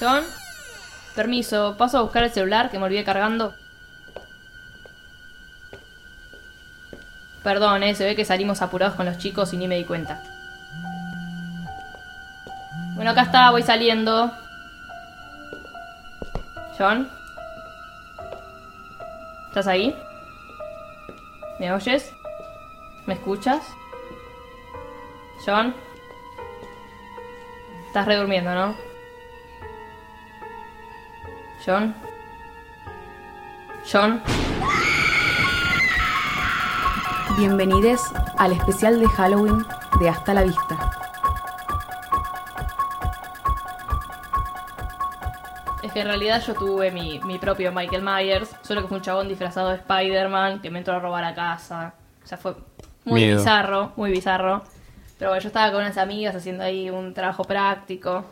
John, permiso, paso a buscar el celular que me olvidé cargando. Perdón, eh, se ve que salimos apurados con los chicos y ni me di cuenta. Bueno, acá está, voy saliendo. John. ¿Estás ahí? ¿Me oyes? ¿Me escuchas? John. Estás redurmiendo, ¿no? John. John. Bienvenidos al especial de Halloween de Hasta la Vista. Es que en realidad yo tuve mi, mi propio Michael Myers, solo que fue un chabón disfrazado de Spider-Man que me entró a robar a casa. O sea, fue muy Miedo. bizarro, muy bizarro. Pero bueno, yo estaba con unas amigas haciendo ahí un trabajo práctico.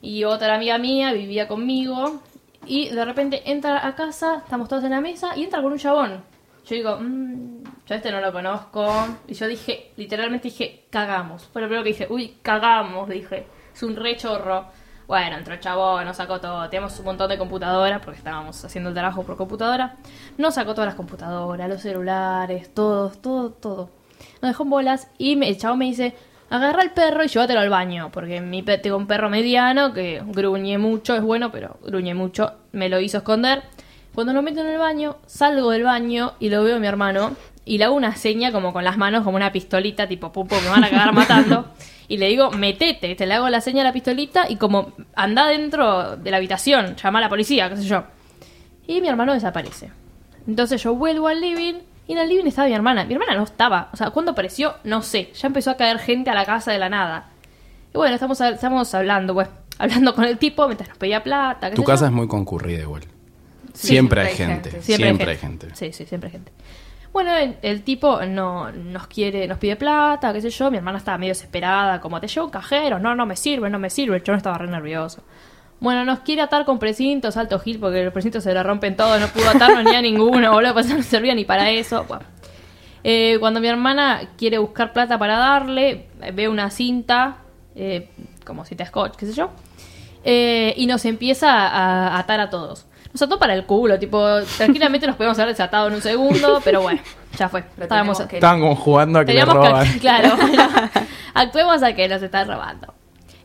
Y otra amiga mía vivía conmigo. Y de repente entra a casa, estamos todos en la mesa y entra con un chabón. Yo digo, mmm, yo este no lo conozco. Y yo dije, literalmente dije, cagamos. Fue lo primero que dije, uy, cagamos, dije. Es un re chorro. Bueno, entró el chabón, nos sacó todo. Teníamos un montón de computadoras porque estábamos haciendo el trabajo por computadora. Nos sacó todas las computadoras, los celulares, todo, todo, todo. Nos dejó en bolas y el chabón me dice, agarra el perro y llévatelo al baño. Porque mi pe- tengo un perro mediano que gruñe mucho, es bueno, pero gruñe mucho. Me lo hizo esconder. Cuando lo meto en el baño, salgo del baño y lo veo a mi hermano. Y le hago una seña como con las manos, como una pistolita, tipo, pum, pum, me van a cagar matando. Y le digo, metete, te le hago la seña a la pistolita y como anda dentro de la habitación, llama a la policía, qué sé yo. Y mi hermano desaparece. Entonces yo vuelvo al living y en el living estaba mi hermana. Mi hermana no estaba. O sea, ¿cuándo apareció? No sé. Ya empezó a caer gente a la casa de la nada. Y bueno, estamos, estamos hablando, pues, hablando con el tipo mientras nos pedía plata. qué Tu sé casa yo. es muy concurrida igual. Sí, siempre hay siempre hay gente. gente. Siempre, hay gente. Sí, sí, siempre hay gente. Bueno, el, el tipo no nos quiere, nos pide plata, qué sé yo. Mi hermana estaba medio desesperada, como te llevo un cajero, no, no me sirve, no me sirve. El chon estaba re nervioso. Bueno, nos quiere atar con precintos, alto gil, porque los precintos se le rompen todos, no pudo atarnos ni a ninguno, boludo, pues no servía ni para eso. Bueno. Eh, cuando mi hermana quiere buscar plata para darle, ve una cinta, eh, como cinta scotch, qué sé yo, eh, y nos empieza a atar a todos. Nos ató para el culo, tipo, tranquilamente nos podemos haber desatado en un segundo, pero bueno, ya fue. Lo Estábamos, tenemos que- Estaban como jugando a que le que roban. actuemos a que nos están robando.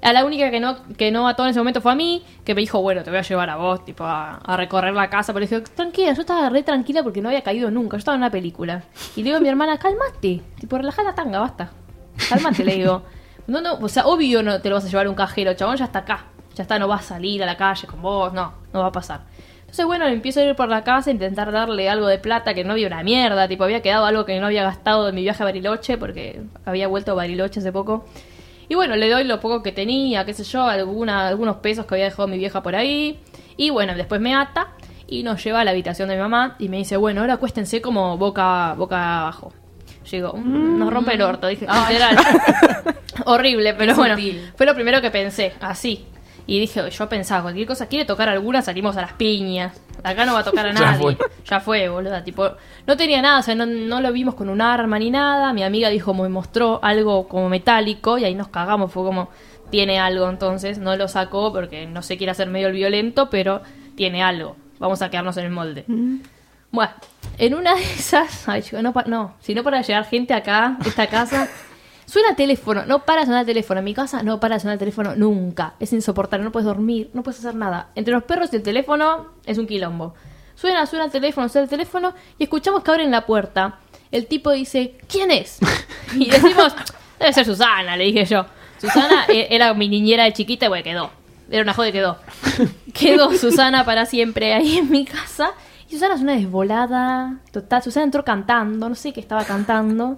A la única que no, que no ató en ese momento fue a mí, que me dijo, bueno, te voy a llevar a vos, tipo, a, recorrer la casa. Pero dije, tranquila, yo estaba re tranquila porque no había caído nunca, yo estaba en una película. Y le digo a mi hermana, cálmate, tipo, relajá la tanga, basta. Cálmate, le digo. No, no, o sea, obvio no te lo vas a llevar a un cajero, chabón ya está acá. Ya está, no va a salir a la calle con vos, no, no va a pasar. Entonces, bueno, empiezo a ir por la casa, a intentar darle algo de plata que no había una mierda, tipo, había quedado algo que no había gastado de mi viaje a Bariloche, porque había vuelto a Bariloche hace poco. Y bueno, le doy lo poco que tenía, qué sé yo, alguna, algunos pesos que había dejado mi vieja por ahí. Y bueno, después me ata y nos lleva a la habitación de mi mamá y me dice, bueno, ahora acuéstense como boca, boca abajo. Digo, "Mm, nos rompe el orto, dije, literal. Horrible, pero bueno, fue lo primero que pensé, así. Y dije, yo pensaba, cualquier cosa, quiere tocar alguna, salimos a las piñas. Acá no va a tocar a Ya nadie. fue. Ya fue, boluda. Tipo, no tenía nada, o sea, no, no lo vimos con un arma ni nada. Mi amiga dijo, me mostró algo como metálico y ahí nos cagamos. Fue como, tiene algo entonces. No lo sacó porque no se quiere hacer medio el violento, pero tiene algo. Vamos a quedarnos en el molde. Bueno, en una de esas, ay, chico, no, pa- no, si no para llegar gente acá, esta casa, suena teléfono, no para de sonar el teléfono. En mi casa no para de sonar el teléfono nunca. Es insoportable, no puedes dormir, no puedes hacer nada. Entre los perros y el teléfono es un quilombo. Suena, suena el teléfono, suena el teléfono y escuchamos que abren la puerta. El tipo dice, ¿quién es? Y decimos, debe ser Susana, le dije yo. Susana eh, era mi niñera de chiquita y bueno, quedó. Era una joda y quedó. Quedó Susana para siempre ahí en mi casa. Y Susana es una desvolada. Total, Susana entró cantando, no sé qué estaba cantando.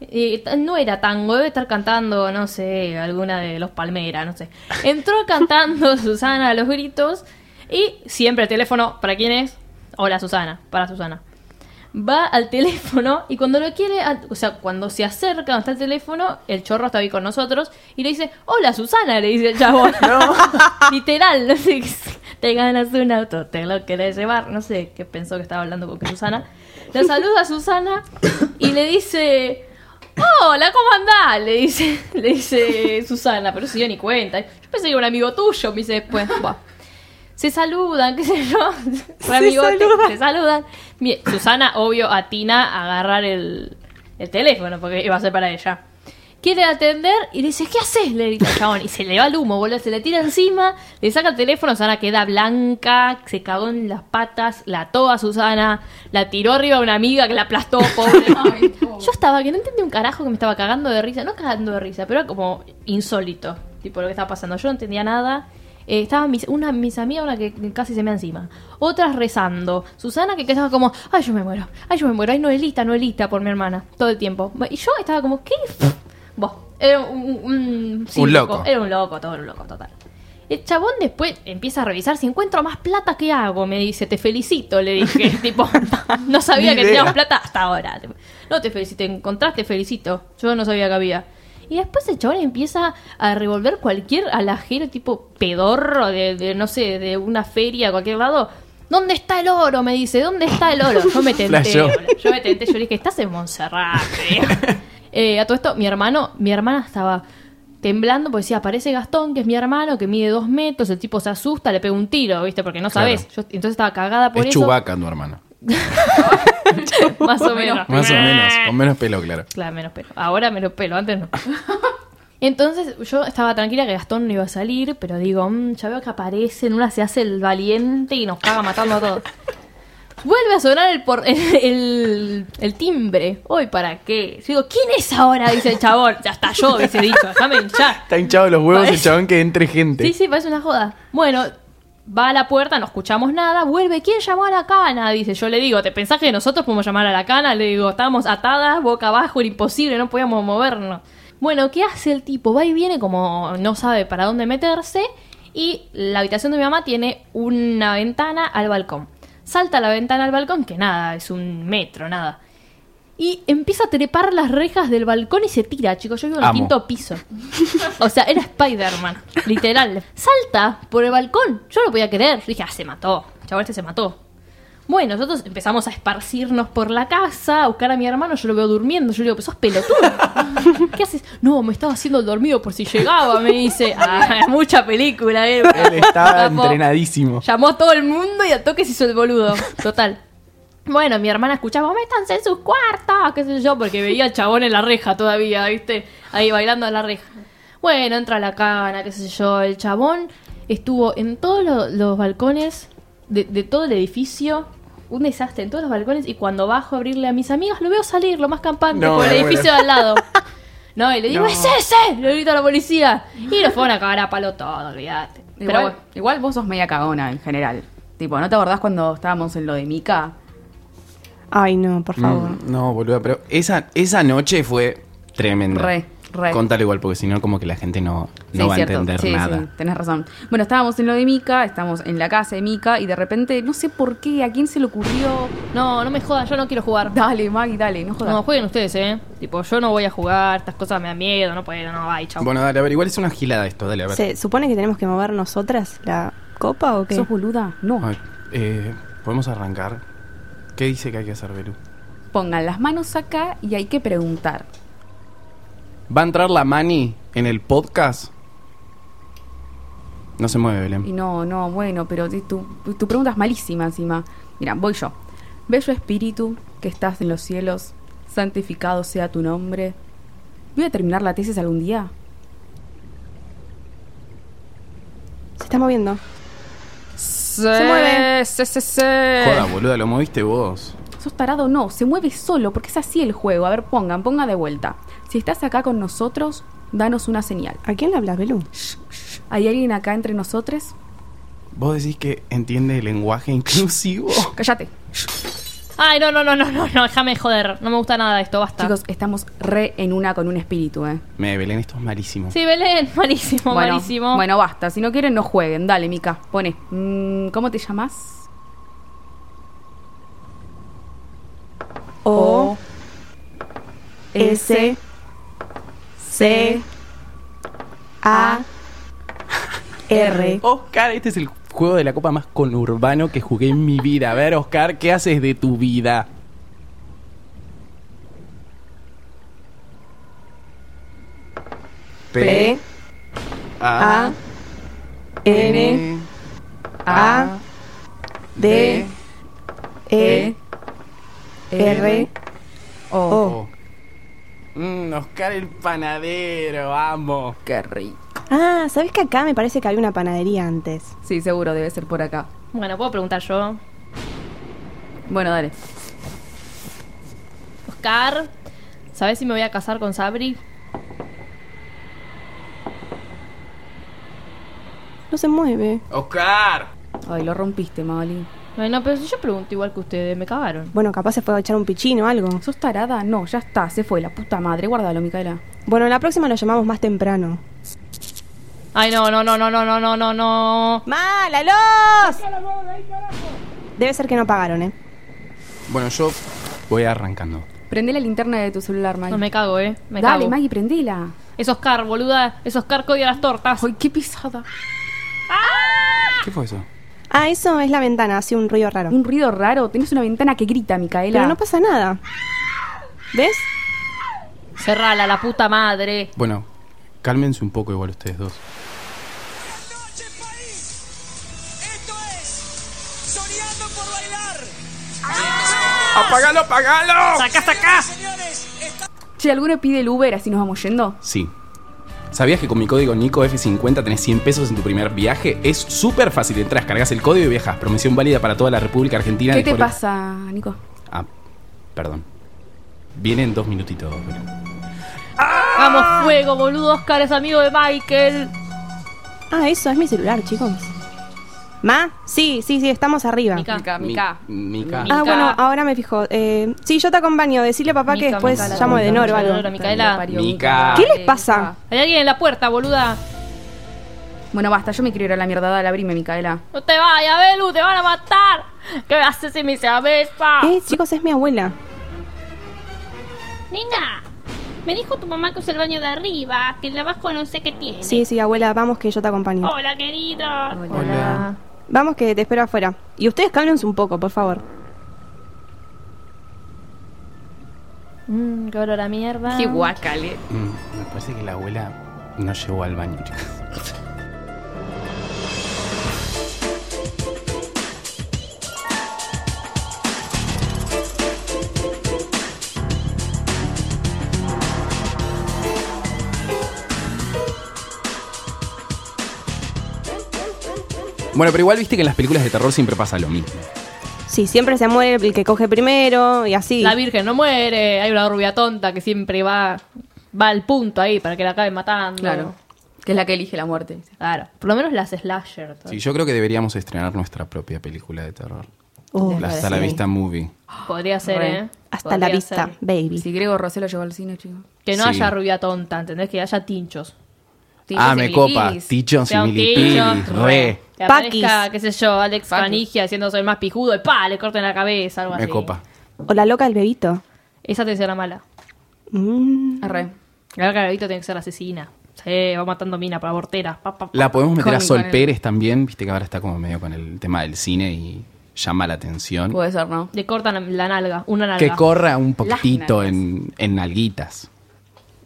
T- no era tango, debe estar cantando, no sé, alguna de los Palmeras, no sé. Entró cantando Susana a los gritos y siempre el teléfono, ¿para quién es? Hola Susana, para Susana. Va al teléfono y cuando lo quiere, o sea, cuando se acerca donde está el teléfono, el chorro está ahí con nosotros y le dice, hola Susana, le dice el chabón. Literal, no sé, te ganas un auto, te lo querés llevar, no sé qué pensó que estaba hablando con Susana. Le saluda a Susana y le dice, hola, ¿cómo andás? Le dice, le dice Susana, pero se dio ni cuenta. Yo pensé que era un amigo tuyo, me dice después. Buah. Se saludan, qué sé yo. Re amigote, se saludan. Bien, Susana, obvio, atina a agarrar el, el teléfono porque iba a ser para ella. Quiere atender y le dice, ¿qué haces? Le grita el chabón. Y se le va el humo, boludo. Se le tira encima, le saca el teléfono, Susana queda blanca, se cagó en las patas, la ató a Susana, la tiró arriba a una amiga que la aplastó, pobre. Yo estaba, que no entendía un carajo que me estaba cagando de risa. No cagando de risa, pero era como insólito, tipo lo que estaba pasando. Yo no entendía nada. Eh, estaban mis, una mis amigas, una que casi se me encima. Otras rezando. Susana que, que estaba como, ay, yo me muero, ay, yo me muero, ay, Noelita, Noelita, por mi hermana, todo el tiempo. Y yo estaba como, ¿qué? Vos, era un, un, loco. Era un loco, todo un loco, total. El chabón después empieza a revisar si encuentro más plata que hago, me dice, te felicito, le dije, tipo, no sabía que teníamos plata hasta ahora. No te felicito, encontraste, felicito. Yo no sabía que había. Y después el chabón empieza a revolver cualquier alajero tipo pedorro de, de, no sé, de una feria, cualquier lado. ¿Dónde está el oro? Me dice, ¿dónde está el oro? Yo me tenté, yo me tenté, yo le dije, estás en Montserrat. Eh". A todo esto, mi hermano, mi hermana estaba temblando porque decía, aparece Gastón, que es mi hermano, que mide dos metros, el tipo se asusta, le pega un tiro, ¿viste? Porque no Claro. sabes. Yo, entonces estaba cagada por es eso. Chubaca tu hermano. Más o menos. Más o menos. Con menos pelo, claro. Claro, menos pelo. Ahora menos pelo, antes no. Entonces yo estaba tranquila que Gastón no iba a salir, pero digo, "Mm, ya veo que aparece, en una se hace el valiente y nos caga matando a todos. Vuelve a sonar el, por, el, el, el timbre. Hoy, ¿para qué? Yo digo, ¿quién es ahora? Dice el chabón. Ya está yo, hubiese dicho. Déjame hinchar. Está hinchado los huevos el chabón que entre gente. Sí, sí, parece una joda. Bueno, va a la puerta, no escuchamos nada, vuelve, ¿quién llamó a la cana? Dice, yo le digo, ¿te pensás que nosotros podemos llamar a la cana? Le digo, estábamos atadas, boca abajo, era imposible, no podíamos movernos. Bueno, ¿qué hace el tipo? Va y viene como no sabe para dónde meterse y la habitación de mi mamá tiene una ventana al balcón. Salta a la ventana al balcón, que nada, es un metro, nada. Y empieza a trepar las rejas del balcón y se tira, chicos. Yo vivo en el Amo. quinto piso. O sea, era Spider-Man, literal. Salta por el balcón. Yo no podía creer. Yo dije, ah, se mató. Chaval este se mató. Bueno, nosotros empezamos a esparcirnos por la casa, a buscar a mi hermano. Yo lo veo durmiendo. Yo le digo, pero sos pelotudo. ¿Qué haces? No, me estaba haciendo el dormido por si llegaba, me dice. Ah, mucha película, eh. Él estaba Capo. entrenadísimo. Llamó a todo el mundo y a toque se hizo el boludo. Total. Bueno, mi hermana escuchaba, métanse en sus cuartos, qué sé yo, porque veía al chabón en la reja todavía, ¿viste? Ahí bailando en la reja. Bueno, entra la cana, qué sé yo. El chabón estuvo en todos lo- los balcones de, de todo el edificio. Un desastre en todos los balcones. Y cuando bajo a abrirle a mis amigas, lo veo salir, lo más campante, No, por el edificio de al lado. No, y le digo, No. ¡es ese! Le grito a la policía. Y lo fueron a cagar a palo todo, olvídate. Pero Igual, bueno. igual vos sos media cagona en general. Tipo, ¿no te acordás cuando estábamos en lo de Mika? Ay, no, por favor. Mm, no, boludo, pero esa, esa noche fue tremenda. Re, re. Contalo igual, porque si no, como que la gente no, no Sí, va cierto. a entender Sí, nada. sí, tenés razón. Bueno, estábamos en lo de Mika, estamos en la casa de Mika y de repente, no sé por qué, a quién se le ocurrió. No, no me jodas, yo no quiero jugar. Dale, Maggie, dale, no jodas. No, jueguen ustedes, ¿eh? Tipo, yo no voy a jugar, estas cosas me dan miedo, no puedo, no, bye, chao. Bueno, dale, a ver, igual es una gilada esto, dale, a ver. ¿Se supone que tenemos que mover nosotras la copa o qué? ¿Sos boluda? No. Ay, eh, ¿Podemos arrancar? ¿Qué dice que hay que hacer, Belú? Pongan las manos acá y hay que preguntar. ¿Va a entrar la Mani en el podcast? No se mueve, Y Belén. no, no, bueno, pero tu, tu pregunta es malísima encima. Mira, voy yo. Bello espíritu que estás en los cielos, santificado sea tu nombre. ¿Voy a terminar la tesis algún día? Se está moviendo. Se, mueve. Se, se, se. Joda, boluda, lo moviste vos. ¿Sos tarado? No, se mueve solo, porque es así el juego. A ver, pongan, ponga de vuelta. Si estás acá con nosotros, danos una señal. ¿A quién le hablas, Belú? ¿Hay alguien acá entre nosotros? ¿Vos decís que entiende el lenguaje inclusivo? Cállate. Ay, no, no, no, no, no, no, déjame joder. No me gusta nada de esto, basta. Chicos, estamos re en una con un espíritu, ¿eh? Me, Belén, esto es malísimo. Sí, Belén, malísimo, bueno, malísimo. bueno, basta. Si no quieren, no jueguen. Dale, Mica, pone. Mm, ¿Cómo te llamas? O S C A R. Oscar, este es el juego de la copa más conurbano que jugué en mi vida. A ver, Oscar, ¿qué haces de tu vida? P A N A, D, E, R, O. Oh. Mm, Oscar el panadero, vamos. Qué rico. Ah, ¿sabes que acá me parece que había una panadería antes? Sí, seguro, debe ser por acá. Bueno, puedo preguntar yo. Bueno, dale. Oscar, ¿sabes si me voy a casar con Sabri? No se mueve. Oscar. Ay, lo rompiste, Magali. Bueno, pero si yo pregunto igual que ustedes, me cagaron. Bueno, capaz se fue a echar un pichín o algo. ¿Sos tarada? No, ya está, se fue, la puta madre. Guárdalo, Micaela. Bueno, la próxima lo llamamos más temprano. Ay, no, no, no, no, no, no, no, no, no. ¡Mala luz! Debe ser que no pagaron, ¿eh? Bueno, yo voy arrancando. Prende la linterna de tu celular, Maggie. No me cago, eh. Me Dale, cago. Maggie, prendela. Es Oscar, boluda. Es Oscar que odia las tortas. Ay, qué pisada. ¿Qué fue eso? Ah, eso es la ventana, hace un ruido raro. Un ruido raro. Tenés una ventana que grita, Micaela. Pero no pasa nada. ¿Ves? Cerrala, la puta madre. Bueno, cálmense un poco igual ustedes dos. noche, país. Esto es Soñando por bailar. ¡Apagalo, apagalo! ¡Saca, saca! Señores, está Che, ¿alguno pide el Uber así nos vamos yendo? Sí. ¿Sabías que con mi código Nico F50 tenés 100 pesos en tu primer viaje? Es súper fácil. Entras, cargas el código y viajas. Promoción válida para toda la República Argentina. ¿Qué te pasa, Nico? Ah, perdón. Viene en dos minutitos. pero- Vamos, fuego, boludo. Oscar es amigo de Michael. Ah, eso es mi celular, chicos. ¿Ma? Sí, sí, sí, estamos arriba. Mica. Mica, Mi- Mica. Mica. Mica. Ah, bueno, ahora me fijo. Eh, sí, yo te acompaño. Decirle a papá que después Mica, la llamo de Noro algo. Micaela. Mica. ¿Qué les pasa? Hay alguien en la puerta, boluda. Bueno, basta, yo me quiero ir a la mierda. Dale, abrime, Micaela. No te vayas, Belu, te van a matar. ¿Qué haces si me dice avispa? Eh, chicos, es mi abuela. Nena, me dijo tu mamá que usa el baño de arriba, que el de abajo no sé qué tiene. Sí, sí, abuela, vamos que yo te acompaño. Hola, querido. Hola. Vamos que te espero afuera. Y ustedes cálmense un poco, por favor. Mmm, qué olor a mierda. Qué guacale. Mm, me parece que la abuela no llegó al baño, chicos. Bueno, pero igual viste que en las películas de terror siempre pasa lo mismo. Sí, siempre se muere el que coge primero y así. La Virgen no muere. Hay una rubia tonta que siempre va, va al punto ahí para que la acaben matando. Claro. Que es la que elige la muerte. Claro. Por lo menos las slasher. todo. Sí, yo creo que deberíamos estrenar nuestra propia película de terror. Uh, la Hasta la sí. vista movie. Podría ser, Re. ¿eh? Hasta Podría la vista, ser. baby. Si Grego Rosé lo llevó al cine, chicos. Que no Sí. haya rubia tonta, ¿entendés? Que haya tinchos. Ah, me copa. Tichos y milipilis. Re. Que Paquis. aparezca, qué sé yo, Alex Paquis. Canigia haciéndose el más pijudo y pa, le corten la cabeza, algo Me así. copa. O la loca del bebito. Esa tiene que ser la mala. Mm. Arre. La loca del bebito tiene que ser la asesina. Sí, va matando mina por abortera. Pa, pa, pa. La podemos meter a Sol el- Pérez también, viste que ahora está como medio con el tema del cine y llama la atención. Puede ser, ¿no? Le cortan la, la nalga, una nalga. Que corra un poquitito nalgas. en, en nalguitas.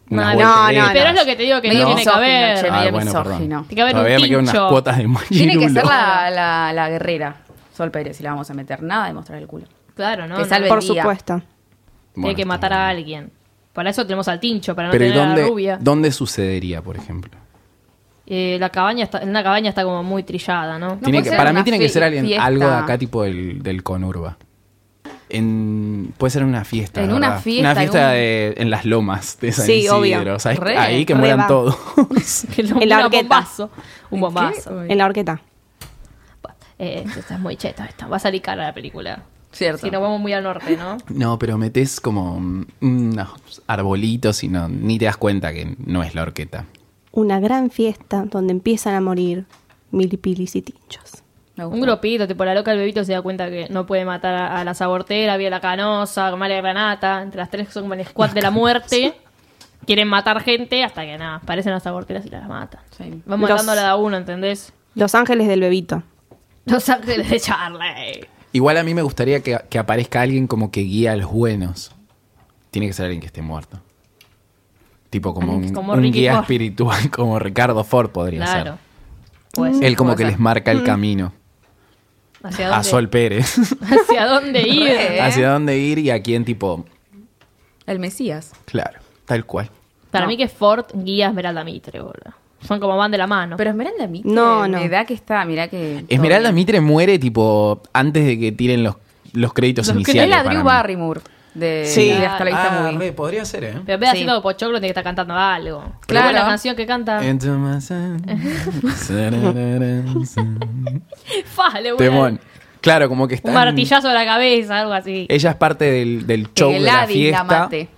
No, no, volteretas. Pero es lo que te digo que no tiene que haber. che, Ah, bueno, misógino. perdón. Tiene que haber un me quedan unas tincho. cuotas de Tiene que ser la, la, la guerrera. Sol Pérez, si la vamos a meter. Nada de mostrar el culo. Claro, ¿no? Que no. salve Por el día. supuesto. Bueno, Tiene que matar a alguien. Para eso tenemos al tincho, para no Pero ¿y tener a la dónde, rubia. dónde sucedería, por ejemplo? Eh, la cabaña está, en una cabaña está como muy trillada, ¿no? No Tiene que- para mí tiene que ser alguien, algo de acá tipo el, del conurba. En, puede ser una fiesta. En una fiesta, Una fiesta en un- de- en las lomas de San Sí, Isidro. obvio. Ahí que re mueran va. todos. En la horqueta. bombazo. Un bombazo. ¿Qué? En la horqueta. Eh, esto es muy cheto esto. Va a salir cara la película. Cierto. Si nos vamos muy al norte, ¿no? No, pero metes como mm, unos arbolitos y no, ni te das cuenta que no es la horqueta. Una gran fiesta donde empiezan a morir milipilis y tinchos. Un grupito, tipo la loca del bebito se da cuenta que no puede matar a, a la sabortera, vía la canosa, María Granata, entre las tres que son como el squad de la muerte. Quieren matar gente hasta que nada, aparecen las aborteras y las matan. Sí. Van Los- matando a la de uno, ¿entendés? Los ángeles del bebito. Los ángeles de Charlie. Igual a mí me gustaría que, que aparezca alguien como que guía a los buenos. Tiene que ser alguien que esté muerto. Tipo como un, Como un Ricky guía Ford. espiritual, como Ricardo Ford podría Claro. ser. Pues Él como Puede que ser. les marca el camino. ¿Hacia a dónde, Sol Pérez. ¿Hacia dónde ir? ¿Eh? hacia dónde ir y a quién tipo... El Mesías. Claro, tal cual. Para No. mí que Ford guía a Esmeralda Mitre, boludo. Son como van de la mano. Pero Esmeralda Mitre, No, no. me da que está, mirá que... Esmeralda. Mitre muere tipo antes de que tiren los, los créditos Los iniciales. Es la para Drew. Barrymore de, Sí. de Hasta la Vista Ah, Movie. re, podría ser, ¿eh? Pero en vez de Sí. haciendo pochoclo, tiene que estar cantando algo. Claro. La canción que canta. Boludo. Temón. Claro, como que está. Un martillazo a la cabeza, algo así. Ella es parte del, del Que show de la Gladys la fiesta. mate.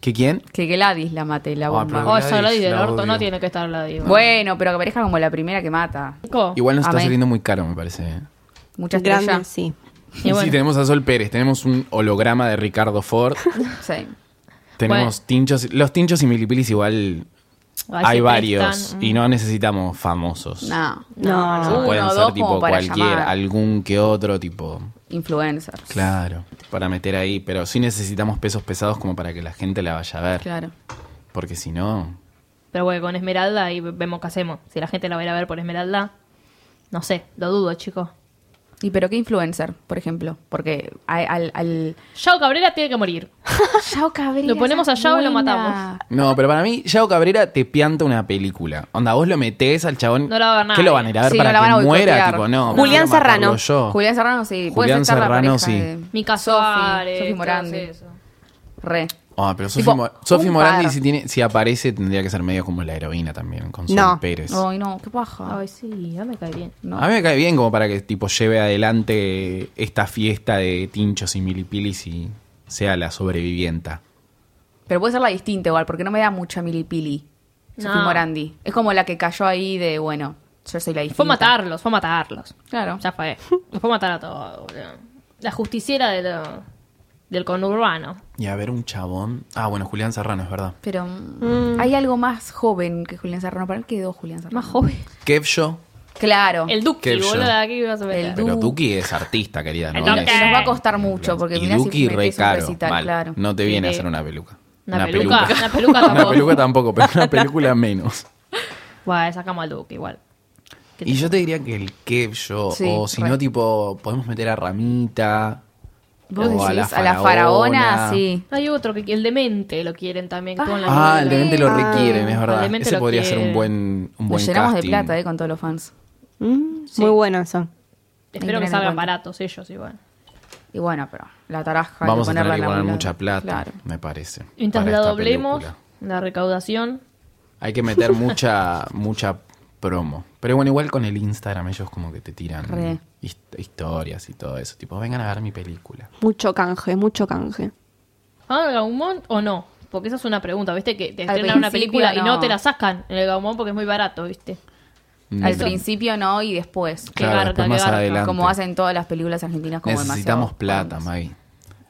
¿Que quién? Que Gladys la mate, la Ah, bomba. Oh, esa Gladys, Gladys del orto odio. no tiene que estar Gladys. Bueno, pero que parezca como la primera que mata. Igual nos está Amén. saliendo muy caro, me parece. ¿eh? Mucha Grande, estrella. sí. Y bueno. Sí, tenemos a Sol Pérez, tenemos un holograma de Ricardo Ford, Sí. tenemos Bueno. tinchos. Los tinchos y milipilis igual hay varios prestan. y no necesitamos famosos. No. No, O sea, Uno pueden o ser dos tipo cualquier, llamar. algún que otro tipo. Influencers. Claro, para meter ahí, pero sí necesitamos pesos pesados como para que la gente la vaya a ver. Claro. Porque si no, Pero bueno, con Esmeralda y vemos qué hacemos. Si la gente la va a ir a ver por Esmeralda, no sé, lo dudo, chicos. ¿Y pero qué influencer, por ejemplo? Porque al... al, al... Yao Cabrera tiene que morir. Yao Cabrera Lo ponemos a Yao y lo matamos. No, pero para mí, Yao Cabrera te pianta una película. Onda, vos lo metés al chabón. No la va a ver nadie. ¿Qué lo van a ir a ver Sí, para no la van que a muera? Tipo, no. Julián Serrano. Yo. Julián Serrano, sí. Julián Serrano, pareja sí. de Mica Sofi. Sofi Morandi. Re. Ah, pero Sofi, Tipo, Mo- Sofi un Morandi, par. si, tiene, si aparece, tendría que ser medio como la heroína también, con Sol No. Pérez. Ay, no, qué paja. Ay, sí, ya me cae bien. No. A mí me cae bien como para que tipo lleve adelante esta fiesta de tinchos y milipilis y sea la sobrevivienta. Pero puede ser la distinta igual, porque no me da mucha milipili. Sofi No. Morandi. Es como la que cayó ahí de, bueno, yo soy la distinta. Fue a matarlos, fue a matarlos. Claro. Ya fue. Los fue a matar a todos. La justiciera de lo- del conurbano. Y a ver un chabón. Ah, bueno, Julián Serrano, es verdad. Pero mm, hay algo más joven que Julián Serrano. ¿Para qué quedó Julián Serrano? Más joven. Kev Show. Claro. El Duki, boludo, yo. aquí vas a ver. El Pero Du- Duki es artista, querida. El No Duki. Nos va a costar mucho, porque y mirá si Duki re caro. recital, mal. claro. No te viene a hacer una peluca. Una peluca, una peluca Una tampoco. peluca tampoco, pero una película menos. Bueno, sacamos al Duki igual. ¿Qué Y yo te diría que el Kev Show, Sí, o si no, tipo, podemos meter a Ramita. Vos decís, a la, faraona, sí. Hay otro que el demente lo quieren también. estuvo en la Ah, el demente lo Ah. requieren, es verdad. Ese lo podría ser un buen, un Nos buen llenamos de plata, eh, con todos los fans. Mm, Sí. Muy bueno eso. Espero Hay que salgan baratos ellos igual. Y bueno, pero la taraja. hay Vamos que a tener ponerla que en poner mucha plata, Claro. me parece. Mientras la doblemos, película. la recaudación. Hay que meter mucha, mucha promo. Pero bueno, igual con el Instagram ellos como que te tiran Re. hist- historias y todo eso. Tipo, vengan a ver mi película. Mucho canje, mucho canje. ¿Hagan el Gaumont o no? Porque esa es una pregunta, ¿viste? Que te Al estrenan una película y no te la sacan en el Gaumont porque es muy barato, ¿viste? Al principio no y después. Qué Claro, garca, después qué más garca. adelante. Como hacen todas las películas argentinas como Necesitamos plata. Maggie.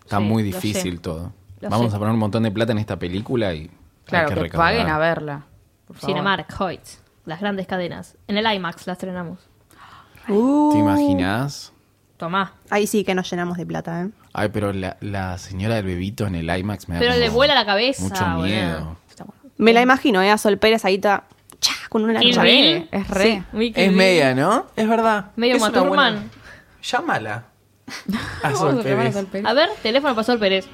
Está Sí, muy difícil todo. Lo Vamos sé. a poner un montón de plata en esta película y Claro, hay que, que, paguen a verla. por favor. Cinemark, Hoyts, las grandes cadenas. En el IMAX la estrenamos. ¿Te imaginas? Tomá. Ahí sí que nos llenamos de plata, ¿eh? Ay, pero la, la señora del bebito en el IMAX me da Pero le vuela la cabeza, Mucho boludo. miedo. Me la imagino, ¿eh? A Sol Pérez ahí está, cha, con una Re, Bill. es re. Es media, ¿no? Es verdad. Medio Es Maturman. buena- Llámala. A Sol a llamar a Pérez. Sol Pérez. A ver, teléfono para Sol Pérez.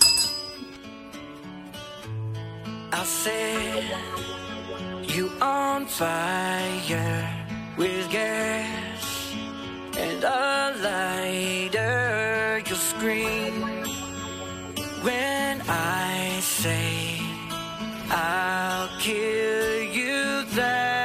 Said you on fire with gas and a lighter. You'll scream when I say I'll kill you that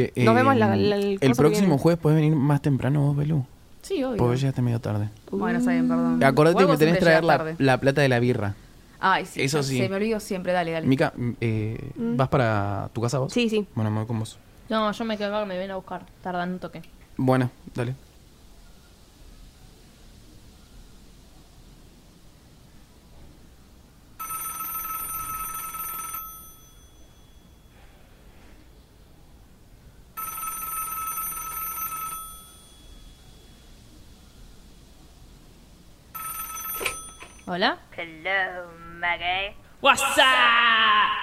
Nos eh, vemos la- la- el el coso que próximo viene. jueves puedes venir más temprano vos, Belú. Sí, obvio. Porque llegaste medio tarde. Bueno, está bien, perdón. Acordate que vos tenés que traer la, tarde. la plata de la birra. Ay, sí. Eso sí. Se me olvidó siempre. Dale, dale. Mica, mm, eh, ¿vas para tu casa vos? Sí, sí. Bueno, me voy con vos. No, yo me quedo acá, me ven a buscar. Tardan un toque. Bueno, dale. ¿Hola? Hello, Maggie. What's up?